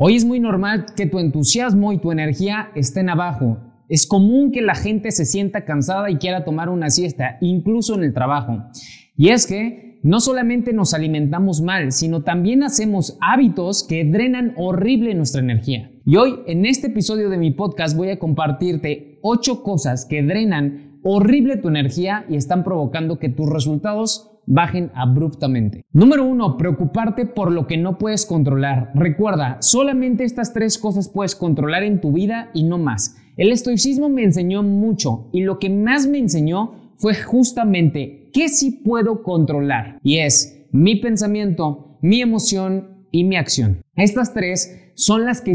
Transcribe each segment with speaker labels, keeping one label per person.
Speaker 1: Hoy es muy normal que tu entusiasmo y tu energía estén abajo. Es común que la gente se sienta cansada y quiera tomar una siesta, incluso en el trabajo. Y es que no solamente nos alimentamos mal, sino también hacemos hábitos que drenan horrible nuestra energía. Y hoy, en este episodio de mi podcast, voy a compartirte 8 cosas que drenan horrible tu energía y están provocando que tus resultados bajen abruptamente. Número uno, preocuparte por lo que no puedes controlar. Recuerda, solamente estas tres cosas puedes controlar en tu vida y no más. El estoicismo me enseñó mucho y lo que más me enseñó fue justamente qué sí puedo controlar. Y es mi pensamiento, mi emoción y mi acción. Estas tres son las que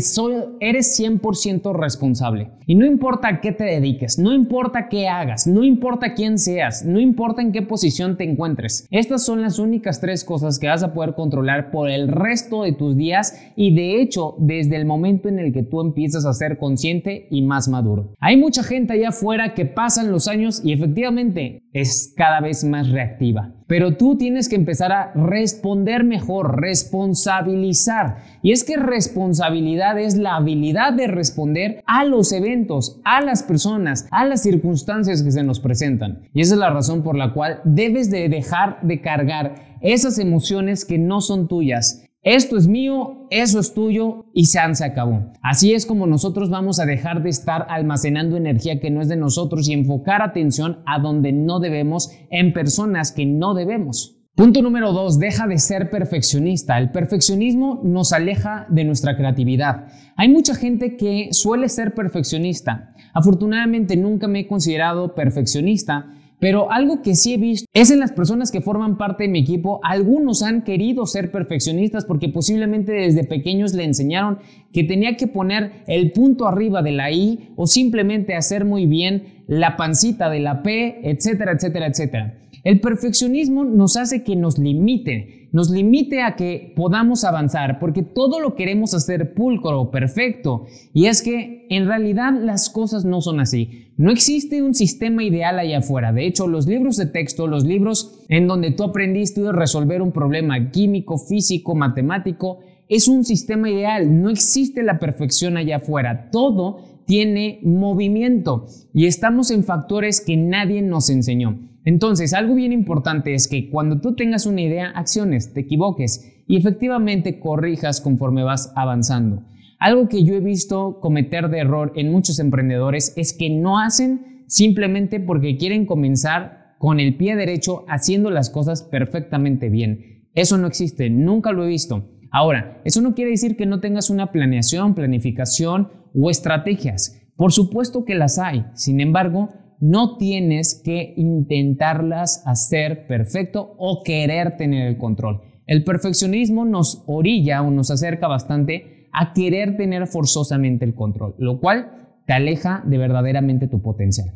Speaker 1: eres 100% responsable. Y no importa a qué te dediques, no importa qué hagas, no importa quién seas, no importa en qué posición te encuentres. Estas son las únicas tres cosas que vas a poder controlar por el resto de tus días y de hecho desde el momento en el que tú empiezas a ser consciente y más maduro. Hay mucha gente allá afuera que pasan los años y efectivamente es cada vez más reactiva. Pero tú tienes que empezar a responder mejor, responsabilizar. Y es que responsabilidad es la habilidad de responder a los eventos, a las personas, a las circunstancias que se nos presentan. Y esa es la razón por la cual debes de dejar de cargar esas emociones que no son tuyas esto es mío, eso es tuyo y se acabó. Así es como nosotros vamos a dejar de estar almacenando energía que no es de nosotros y enfocar atención a donde no debemos en personas que no debemos. Punto número dos, deja de ser perfeccionista. El perfeccionismo nos aleja de nuestra creatividad. Hay mucha gente que suele ser perfeccionista. Afortunadamente nunca me he considerado perfeccionista, pero algo que sí he visto es en las personas que forman parte de mi equipo, algunos han querido ser perfeccionistas porque posiblemente desde pequeños le enseñaron que tenía que poner el punto arriba de la I o simplemente hacer muy bien la pancita de la P, etcétera, etcétera, etcétera. El perfeccionismo nos hace que nos limite, nos limite a que podamos avanzar, porque todo lo queremos hacer pulcro, perfecto, y es que en realidad las cosas no son así. No existe un sistema ideal allá afuera. De hecho, los libros de texto, los libros en donde tú aprendiste a resolver un problema químico, físico, matemático, es un sistema ideal. No existe la perfección allá afuera. Todo tiene movimiento y estamos en factores que nadie nos enseñó. Entonces, algo bien importante es que cuando tú tengas una idea, acciones, te equivoques y efectivamente corrijas conforme vas avanzando. Algo que yo he visto cometer de error en muchos emprendedores es que no hacen simplemente porque quieren comenzar con el pie derecho haciendo las cosas perfectamente bien. Eso no existe, nunca lo he visto. Ahora, eso no quiere decir que no tengas una planeación, planificación o estrategias. Por supuesto que las hay. Sin embargo, no tienes que intentarlas hacer perfecto o querer tener el control. El perfeccionismo nos orilla o nos acerca bastante a querer tener forzosamente el control, lo cual te aleja de verdaderamente tu potencial.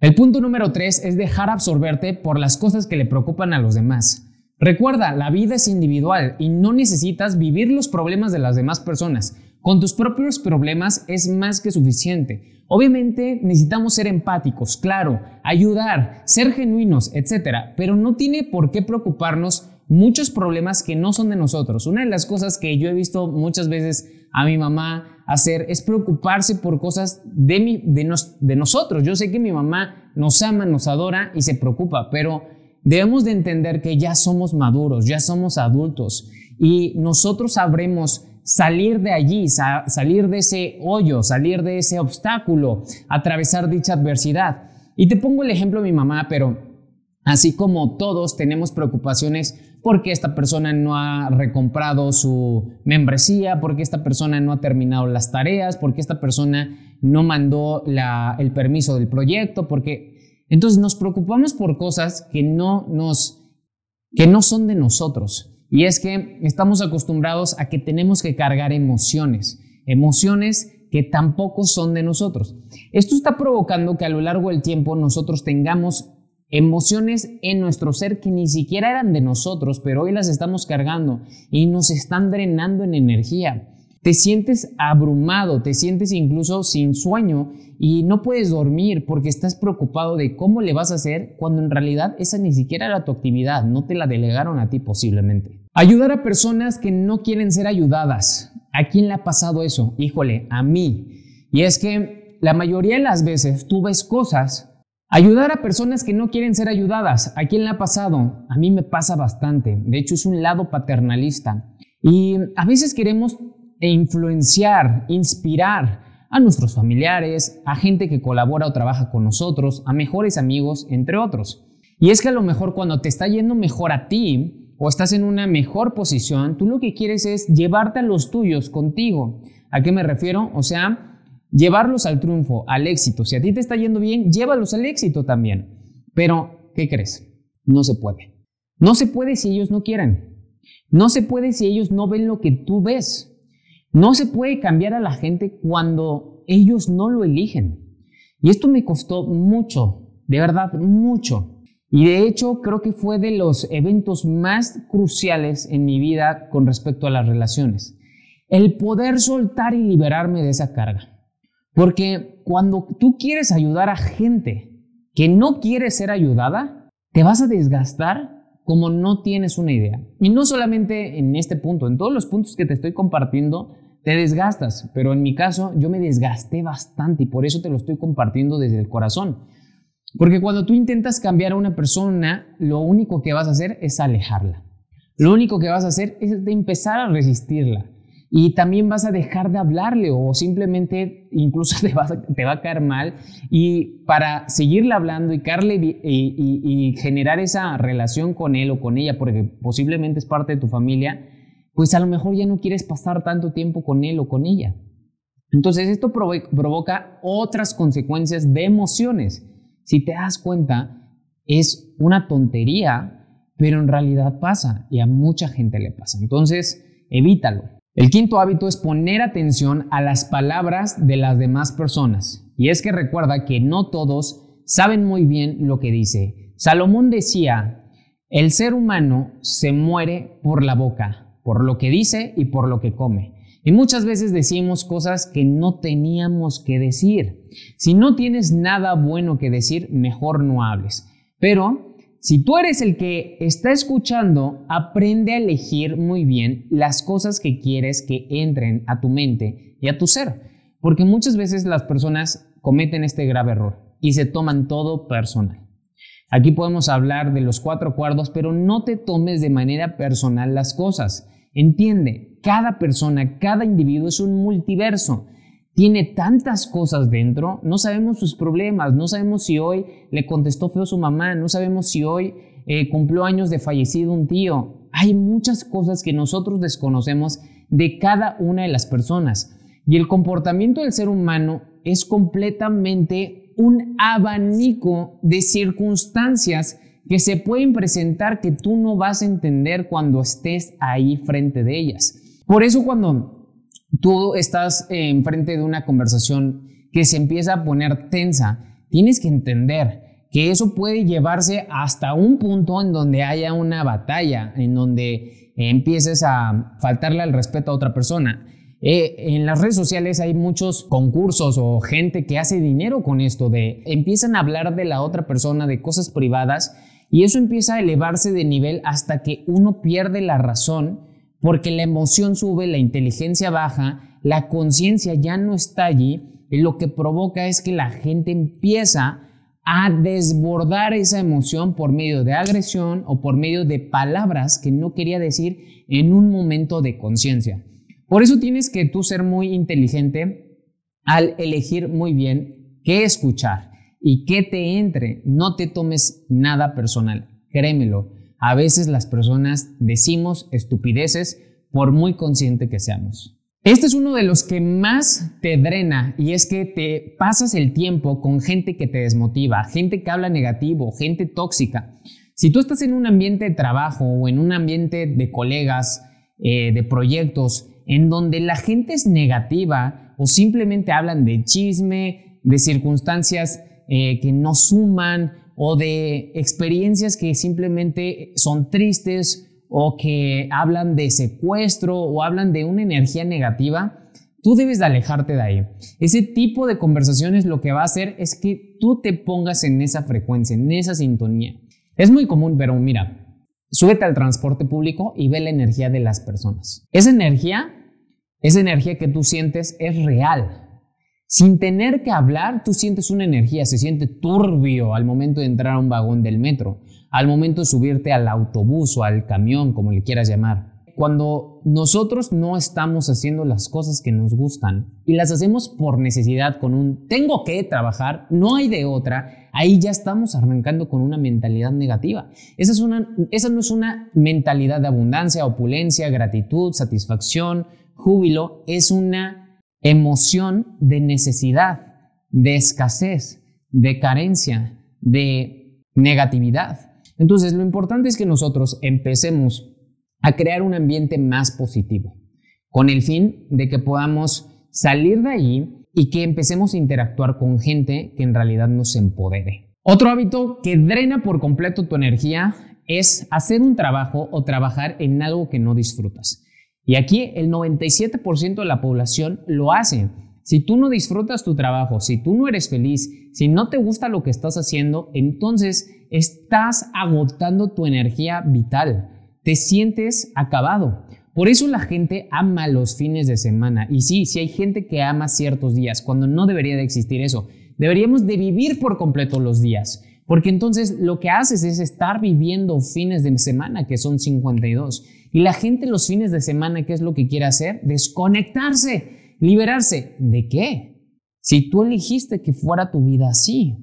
Speaker 1: El punto número tres es dejar absorberte por las cosas que le preocupan a los demás. Recuerda, la vida es individual y no necesitas vivir los problemas de las demás personas. Con tus propios problemas es más que suficiente. Obviamente necesitamos ser empáticos, claro, ayudar, ser genuinos, etc. Pero no tiene por qué preocuparnos muchos problemas que no son de nosotros. Una de las cosas que yo he visto muchas veces a mi mamá hacer es preocuparse por cosas de, de nosotros. Yo sé que mi mamá nos ama, nos adora y se preocupa, pero debemos de entender que ya somos maduros, ya somos adultos y nosotros sabremos salir de allí, salir de ese hoyo, salir de ese obstáculo, atravesar dicha adversidad. Y te pongo el ejemplo de mi mamá, pero así como todos tenemos preocupaciones porque esta persona no ha recomprado su membresía, porque esta persona no ha terminado las tareas, porque esta persona no mandó el permiso del proyecto, porque entonces nos preocupamos por cosas que no nos que no son de nosotros. Y es que estamos acostumbrados a que tenemos que cargar emociones, emociones que tampoco son de nosotros. Esto está provocando que a lo largo del tiempo nosotros tengamos emociones en nuestro ser que ni siquiera eran de nosotros, pero hoy las estamos cargando y nos están drenando en energía. Te sientes abrumado, te sientes incluso sin sueño y no puedes dormir porque estás preocupado de cómo le vas a hacer cuando en realidad esa ni siquiera era tu actividad, no te la delegaron a ti posiblemente. Ayudar a personas que no quieren ser ayudadas. ¿A quién le ha pasado eso? Híjole, a mí. Y es que la mayoría de las veces tú ves cosas, ayudar a personas que no quieren ser ayudadas. ¿A quién le ha pasado? A mí me pasa bastante. De hecho, es un lado paternalista. Y a veces queremos influenciar, inspirar a nuestros familiares, a gente que colabora o trabaja con nosotros, a mejores amigos, entre otros. Y es que a lo mejor cuando te está yendo mejor a ti o estás en una mejor posición, tú lo que quieres es llevarte a los tuyos contigo. ¿A qué me refiero? O sea, llevarlos al triunfo, al éxito. Si a ti te está yendo bien, llévalos al éxito también. Pero, ¿qué crees? No se puede. No se puede si ellos no quieren. No se puede si ellos no ven lo que tú ves. No se puede cambiar a la gente cuando ellos no lo eligen. Y esto me costó mucho, de verdad, mucho. Y de hecho creo que fue de los eventos más cruciales en mi vida con respecto a las relaciones. El poder soltar y liberarme de esa carga. Porque cuando tú quieres ayudar a gente que no quiere ser ayudada, te vas a desgastar como no tienes una idea. Y no solamente en este punto, en todos los puntos que te estoy compartiendo, te desgastas. Pero en mi caso, yo me desgasté bastante y por eso te lo estoy compartiendo desde el corazón. Porque cuando tú intentas cambiar a una persona, lo único que vas a hacer es alejarla. Lo único que vas a hacer es de empezar a resistirla. Y también vas a dejar de hablarle o simplemente incluso te, te va a caer mal. Y para seguirle hablando y, y, generar esa relación con él o con ella, porque posiblemente es parte de tu familia, pues a lo mejor ya no quieres pasar tanto tiempo con él o con ella. Entonces esto provoca otras consecuencias de emociones si te das cuenta, es una tontería, pero en realidad pasa y a mucha gente le pasa. Entonces, evítalo. El quinto hábito es poner atención a las palabras de las demás personas. Y es que recuerda que no todos saben muy bien lo que dice. Salomón decía, el ser humano se muere por la boca, por lo que dice y por lo que come. Y muchas veces decimos cosas que no teníamos que decir. Si no tienes nada bueno que decir, mejor no hables. Pero si tú eres el que está escuchando, aprende a elegir muy bien las cosas que quieres que entren a tu mente y a tu ser. Porque muchas veces las personas cometen este grave error y se toman todo personal. Aquí podemos hablar de los cuatro cuartos, pero no te tomes de manera personal las cosas. Entiende, cada persona, cada individuo es un multiverso. Tiene tantas cosas dentro, no sabemos sus problemas, no sabemos si hoy le contestó feo su mamá, no sabemos si hoy eh, cumplió años de fallecido un tío. Hay muchas cosas que nosotros desconocemos de cada una de las personas. Y el comportamiento del ser humano es completamente un abanico de circunstancias que se pueden presentar que tú no vas a entender cuando estés ahí frente de ellas. Por eso cuando tú estás enfrente de una conversación que se empieza a poner tensa, tienes que entender que eso puede llevarse hasta un punto en donde haya una batalla, en donde empieces a faltarle al respeto a otra persona. Eh, en las redes sociales hay muchos concursos o gente que hace dinero con esto de empiezan a hablar de la otra persona, de cosas privadas y eso empieza a elevarse de nivel hasta que uno pierde la razón porque la emoción sube, la inteligencia baja, la conciencia ya no está allí y lo que provoca es que la gente empieza a desbordar esa emoción por medio de agresión o por medio de palabras que no quería decir en un momento de conciencia. Por eso tienes que tú ser muy inteligente al elegir muy bien qué escuchar y que te entre. No te tomes nada personal, créemelo. A veces las personas decimos estupideces por muy consciente que seamos. Este es uno de los que más te drena y es que te pasas el tiempo con gente que te desmotiva, gente que habla negativo, gente tóxica. Si tú estás en un ambiente de trabajo o en un ambiente de colegas, eh, de proyectos, en donde la gente es negativa o simplemente hablan de chisme, de circunstancias eh, que no suman o de experiencias que simplemente son tristes o que hablan de secuestro o hablan de una energía negativa, tú debes de alejarte de ahí. Ese tipo de conversaciones lo que va a hacer es que tú te pongas en esa frecuencia, en esa sintonía. Es muy común, pero mira, súbete al transporte público y ve la energía de las personas. Esa energía Esa energía que tú sientes es real. Sin tener que hablar, tú sientes una energía, se siente turbio al momento de entrar a un vagón del metro, al momento de subirte al autobús o al camión, como le quieras llamar cuando nosotros no estamos haciendo las cosas que nos gustan y las hacemos por necesidad, con un tengo que trabajar, no hay de otra, ahí ya estamos arrancando con una mentalidad negativa. Esa, es una, esa no es una mentalidad de abundancia, opulencia, gratitud, satisfacción, júbilo, es una emoción de necesidad, de escasez, de carencia, de negatividad. Entonces, lo importante es que nosotros empecemos a crear un ambiente más positivo, con el fin de que podamos salir de allí y que empecemos a interactuar con gente que en realidad nos empodere. Otro hábito que drena por completo tu energía es hacer un trabajo o trabajar en algo que no disfrutas. Y aquí el 97% de la población lo hace. Si tú no disfrutas tu trabajo, si tú no eres feliz, si no te gusta lo que estás haciendo, entonces estás agotando tu energía vital te sientes acabado. Por eso la gente ama los fines de semana. Y sí, sí hay gente que ama ciertos días, cuando no debería de existir eso. Deberíamos de vivir por completo los días. Porque entonces lo que haces es estar viviendo fines de semana, que son 52. Y la gente los fines de semana, ¿qué es lo que quiere hacer? Desconectarse, liberarse. ¿De qué? Si tú elegiste que fuera tu vida así.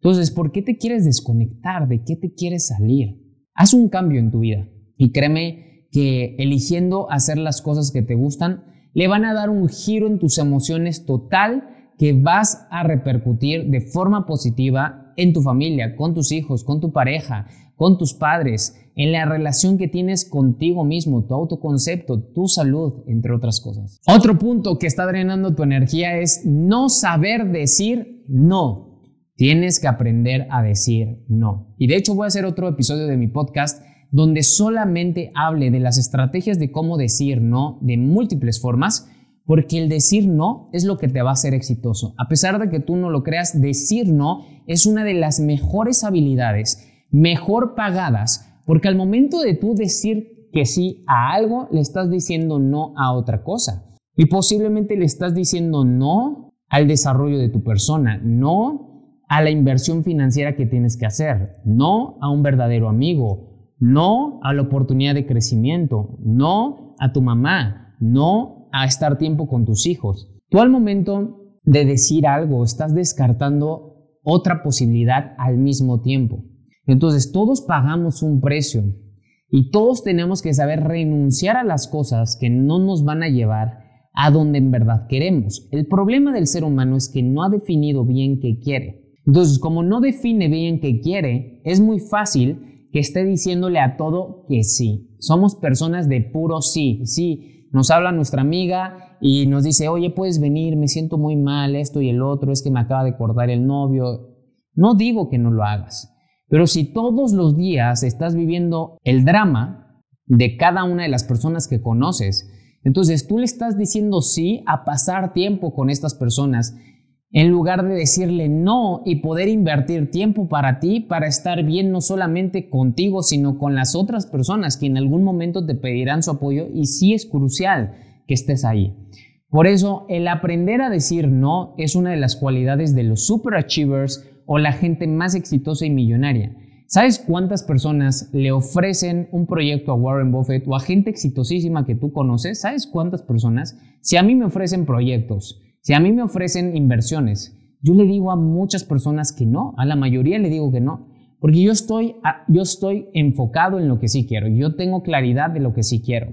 Speaker 1: Entonces, ¿por qué te quieres desconectar? ¿De qué te quieres salir? Haz un cambio en tu vida. Y créeme que eligiendo hacer las cosas que te gustan, le van a dar un giro en tus emociones total que vas a repercutir de forma positiva en tu familia, con tus hijos, con tu pareja, con tus padres, en la relación que tienes contigo mismo, tu autoconcepto, tu salud, entre otras cosas. Otro punto que está drenando tu energía es no saber decir no. Tienes que aprender a decir no. Y de hecho voy a hacer otro episodio de mi podcast donde solamente hable de las estrategias de cómo decir no de múltiples formas, porque el decir no es lo que te va a hacer exitoso. A pesar de que tú no lo creas, decir no es una de las mejores habilidades, mejor pagadas, porque al momento de tú decir que sí a algo, le estás diciendo no a otra cosa. Y posiblemente le estás diciendo no al desarrollo de tu persona, no a la inversión financiera que tienes que hacer, no a un verdadero amigo, no a la oportunidad de crecimiento, no a tu mamá, no a estar tiempo con tus hijos. Tú al momento de decir algo estás descartando otra posibilidad al mismo tiempo. Entonces todos pagamos un precio y todos tenemos que saber renunciar a las cosas que no nos van a llevar a donde en verdad queremos. El problema del ser humano es que no ha definido bien qué quiere. Entonces, como no define bien qué quiere, es muy fácil que esté diciéndole a todo que sí. Somos personas de puro sí, sí. Nos habla nuestra amiga y nos dice, oye, puedes venir, me siento muy mal, esto y el otro, es que me acaba de cortar el novio. No digo que no lo hagas, pero si todos los días estás viviendo el drama de cada una de las personas que conoces, entonces tú le estás diciendo sí a pasar tiempo con estas personas en lugar de decirle no y poder invertir tiempo para ti, para estar bien no solamente contigo, sino con las otras personas que en algún momento te pedirán su apoyo y sí es crucial que estés ahí. Por eso, el aprender a decir no es una de las cualidades de los superachievers o la gente más exitosa y millonaria. ¿Sabes cuántas personas le ofrecen un proyecto a Warren Buffett o a gente exitosísima que tú conoces? ¿Sabes cuántas personas? Si a mí me ofrecen proyectos, si a mí me ofrecen inversiones, yo le digo a muchas personas que no, a la mayoría le digo que no, porque yo estoy, yo estoy enfocado en lo que sí quiero, yo tengo claridad de lo que sí quiero.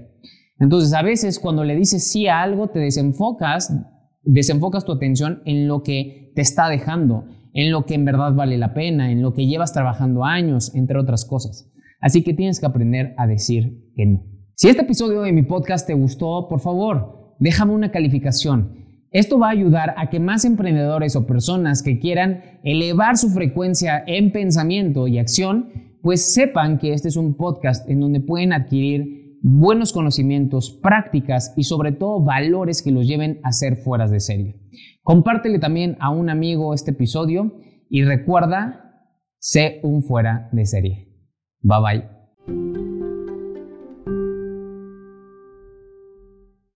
Speaker 1: Entonces, a veces cuando le dices sí a algo, te desenfocas, desenfocas tu atención en lo que te está dejando, en lo que en verdad vale la pena, en lo que llevas trabajando años, entre otras cosas. Así que tienes que aprender a decir que no. Si este episodio de mi podcast te gustó, por favor, déjame una calificación. Esto va a ayudar a que más emprendedores o personas que quieran elevar su frecuencia en pensamiento y acción, pues sepan que este es un podcast en donde pueden adquirir buenos conocimientos, prácticas y sobre todo valores que los lleven a ser fueras de serie. Compártele también a un amigo este episodio y recuerda, sé un fuera de serie. Bye bye.